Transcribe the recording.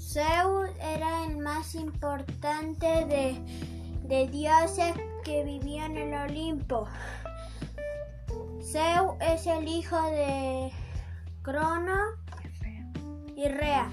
Zeus era el más importante de, de dioses que vivían en el Olimpo. Zeus es el hijo de Crono y Rea.